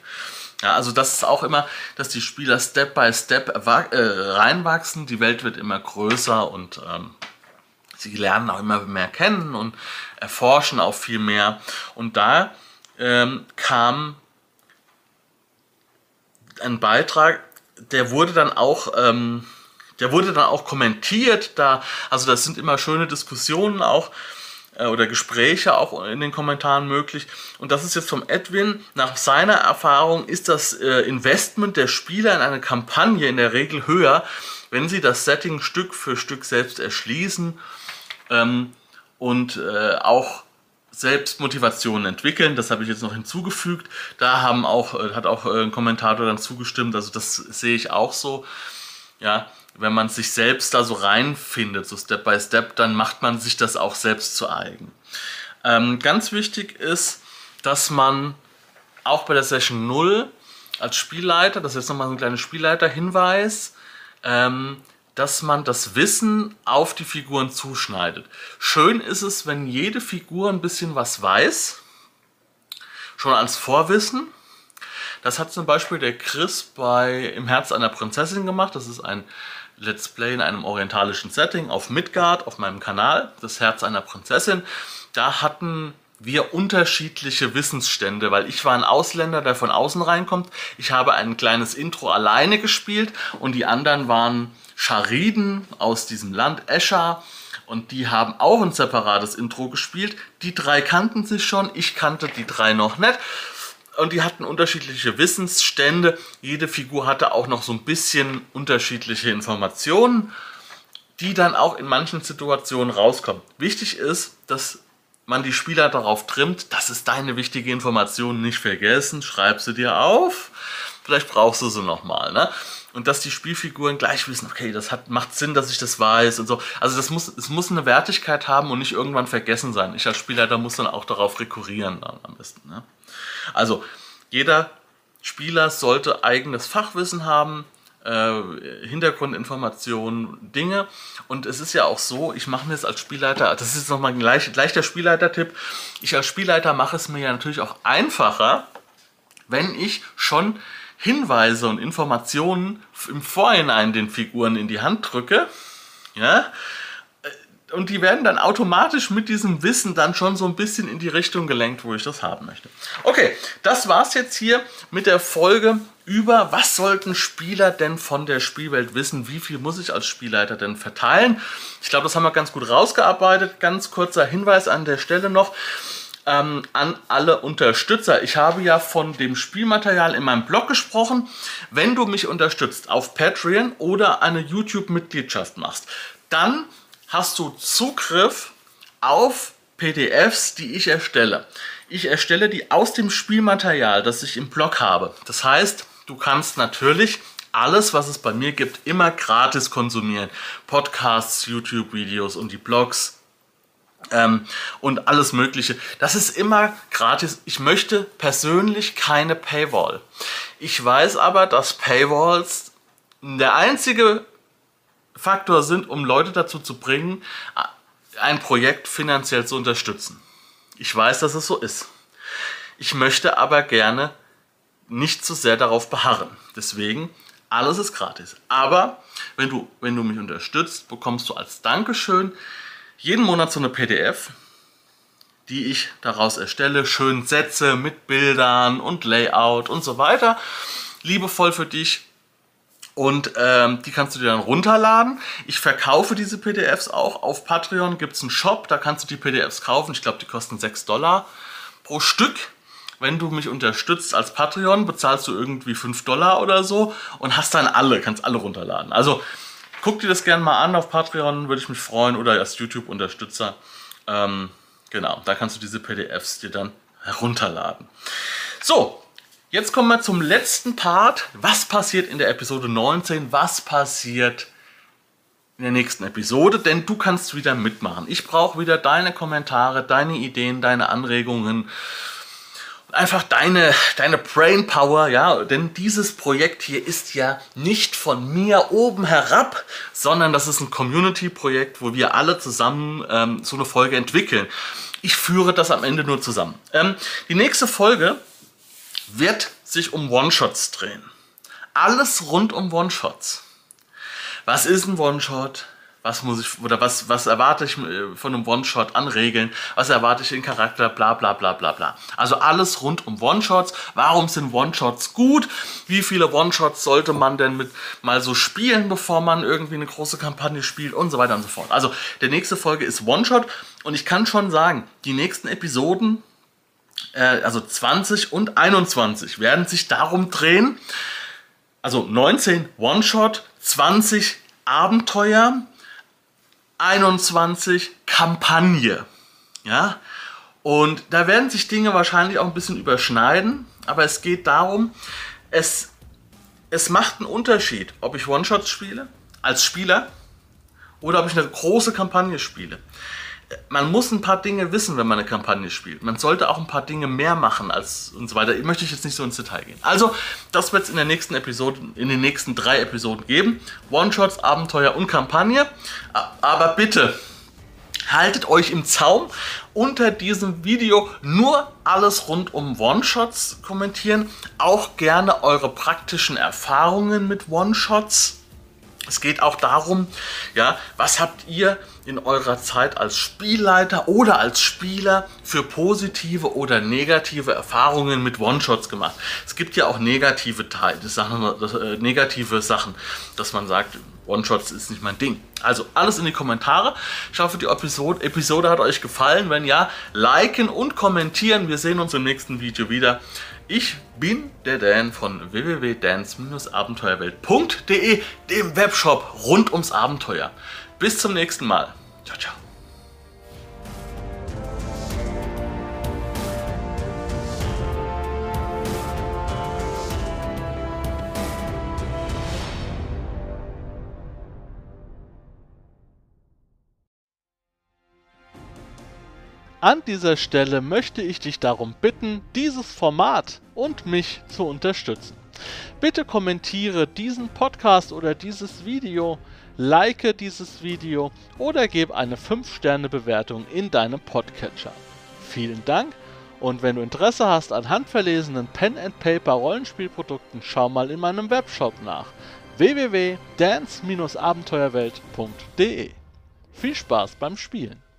Ja, also das ist auch immer, dass die Spieler Step by Step äh, reinwachsen, die Welt wird immer größer und ähm, sie lernen auch immer mehr kennen und erforschen auch viel mehr. Und da ähm, kam ein Beitrag, der wurde dann auch, ähm, der wurde dann auch kommentiert. Da, also das sind immer schöne Diskussionen auch äh, oder Gespräche auch in den Kommentaren möglich. Und das ist jetzt vom Edwin. Nach seiner Erfahrung ist das äh, Investment der Spieler in eine Kampagne in der Regel höher, wenn sie das Setting Stück für Stück selbst erschließen ähm, und äh, auch Selbstmotivation entwickeln. Das habe ich jetzt noch hinzugefügt. Da haben auch, äh, hat auch äh, ein Kommentator dann zugestimmt. Also das sehe ich auch so. Ja, wenn man sich selbst da so reinfindet, so Step by Step, dann macht man sich das auch selbst zu eigen. Ähm, ganz wichtig ist, dass man auch bei der Session 0 als Spielleiter, das ist jetzt nochmal so ein kleiner Spielleiter-Hinweis, ähm, dass man das Wissen auf die Figuren zuschneidet. Schön ist es, wenn jede Figur ein bisschen was weiß, schon als Vorwissen. Das hat zum Beispiel der Chris bei Im Herz einer Prinzessin gemacht. Das ist ein Let's Play in einem orientalischen Setting auf Midgard, auf meinem Kanal, das Herz einer Prinzessin. Da hatten wir unterschiedliche Wissensstände, weil ich war ein Ausländer, der von außen reinkommt. Ich habe ein kleines Intro alleine gespielt und die anderen waren Schariden aus diesem Land, Escher. Und die haben auch ein separates Intro gespielt. Die drei kannten sich schon, ich kannte die drei noch nicht. Und die hatten unterschiedliche Wissensstände. Jede Figur hatte auch noch so ein bisschen unterschiedliche Informationen, die dann auch in manchen Situationen rauskommen. Wichtig ist, dass man die Spieler darauf trimmt, das ist deine wichtige Information, nicht vergessen, schreib sie dir auf. Vielleicht brauchst du sie nochmal. Ne? und dass die Spielfiguren gleich wissen, okay, das hat, macht Sinn, dass ich das weiß und so. Also das muss, es muss eine Wertigkeit haben und nicht irgendwann vergessen sein. Ich als Spielleiter muss dann auch darauf rekurrieren am besten. Ne? Also jeder Spieler sollte eigenes Fachwissen haben, äh, Hintergrundinformationen, Dinge. Und es ist ja auch so, ich mache mir es als Spielleiter, das ist nochmal ein leicht, leichter Spielleiter-Tipp, ich als Spielleiter mache es mir ja natürlich auch einfacher, wenn ich schon Hinweise und Informationen im Vorhinein den Figuren in die Hand drücke, ja, äh, und die werden dann automatisch mit diesem Wissen dann schon so ein bisschen in die Richtung gelenkt, wo ich das haben möchte. Okay, das war's jetzt hier mit der Folge über, was sollten Spieler denn von der Spielwelt wissen? Wie viel muss ich als Spielleiter denn verteilen? Ich glaube, das haben wir ganz gut rausgearbeitet. Ganz kurzer Hinweis an der Stelle noch. Ähm, an alle Unterstützer. Ich habe ja von dem Spielmaterial in meinem Blog gesprochen. Wenn du mich unterstützt auf Patreon oder eine YouTube-Mitgliedschaft machst, dann hast du Zugriff auf PDFs, die ich erstelle. Ich erstelle die aus dem Spielmaterial, das ich im Blog habe. Das heißt, du kannst natürlich alles, was es bei mir gibt, immer gratis konsumieren. Podcasts, YouTube-Videos und die Blogs ähm, und alles Mögliche. Das ist immer gratis. Ich möchte persönlich keine Paywall. Ich weiß aber, dass Paywalls der einzige Faktor sind, um Leute dazu zu bringen, ein Projekt finanziell zu unterstützen. Ich weiß, dass es so ist. Ich möchte aber gerne nicht zu sehr darauf beharren. Deswegen, alles ist gratis. Aber wenn du, wenn du mich unterstützt, bekommst du als Dankeschön jeden Monat so eine PDF, die ich daraus erstelle. Schön Sätze mit Bildern und Layout und so weiter. Liebevoll für dich und ähm, die kannst du dir dann runterladen. Ich verkaufe diese PDFs auch. Auf Patreon gibt es einen Shop, da kannst du die PDFs kaufen. Ich glaube, die kosten 6 Dollar pro Stück. Wenn du mich unterstützt als Patreon, bezahlst du irgendwie 5 Dollar oder so und hast dann alle, kannst alle runterladen. Also guck dir das gerne mal an auf Patreon, würde ich mich freuen. Oder als YouTube-Unterstützer. Ähm, genau, da kannst du diese PDFs dir dann herunterladen. So, Jetzt kommen wir zum letzten Part. Was passiert in der Episode 19? Was passiert in der nächsten Episode? Denn du kannst wieder mitmachen. Ich brauche wieder deine Kommentare, deine Ideen, deine Anregungen. Einfach deine, deine Brain Power, ja, denn dieses Projekt hier ist ja nicht von mir oben herab, sondern das ist ein Community-Projekt, wo wir alle zusammen ähm, so eine Folge entwickeln. Ich führe das am Ende nur zusammen. Ähm, die nächste Folge wird sich um One-Shots drehen. Alles rund um One-Shots. Was ist ein One-Shot? Was muss ich oder was, was erwarte ich äh, von einem One-Shot an Regeln? Was erwarte ich in Charakter? Bla bla bla bla bla. Also alles rund um One-Shots. Warum sind One-Shots gut? Wie viele One-Shots sollte man denn mit mal so spielen, bevor man irgendwie eine große Kampagne spielt und so weiter und so fort. Also der nächste Folge ist One-Shot und ich kann schon sagen, die nächsten Episoden äh, also 20 und 21 werden sich darum drehen. Also 19 One-Shot, 20 Abenteuer, 21 Kampagne. Ja, und da werden sich Dinge wahrscheinlich auch ein bisschen überschneiden, aber es geht darum, es, es macht einen Unterschied, ob ich One-Shots spiele als Spieler oder ob ich eine große Kampagne spiele man muss ein paar Dinge wissen, wenn man eine Kampagne spielt. Man sollte auch ein paar Dinge mehr machen als und so weiter. Ich möchte jetzt nicht so ins Detail gehen. Also, das wird es in der nächsten Episode, in den nächsten drei Episoden geben. One-Shots, Abenteuer und Kampagne. Aber bitte, haltet euch im Zaum. Unter diesem Video nur alles rund um One-Shots kommentieren. Auch gerne eure praktischen Erfahrungen mit One-Shots. Es geht auch darum, ja, was habt ihr in eurer Zeit als Spielleiter oder als Spieler für positive oder negative Erfahrungen mit One-Shots gemacht. Es gibt ja auch negative Teile, Sachen, äh, negative Sachen, dass man sagt, One-Shots ist nicht mein Ding. Also alles in die Kommentare. Ich hoffe, die Episode, Episode hat euch gefallen. Wenn ja, liken und kommentieren. Wir sehen uns im nächsten Video wieder. Ich bin der Dan von www.dance-abenteuerwelt.de, dem Webshop rund ums Abenteuer. Bis zum nächsten Mal. Ciao, ciao. An dieser Stelle möchte ich dich darum bitten, dieses Format und mich zu unterstützen. Bitte kommentiere diesen Podcast oder dieses Video like dieses Video oder gebe eine 5-Sterne-Bewertung in deinem Podcatcher. Vielen Dank und wenn du Interesse hast an handverlesenen Pen and Paper Rollenspielprodukten, schau mal in meinem Webshop nach www.dance-abenteuerwelt.de. Viel Spaß beim Spielen!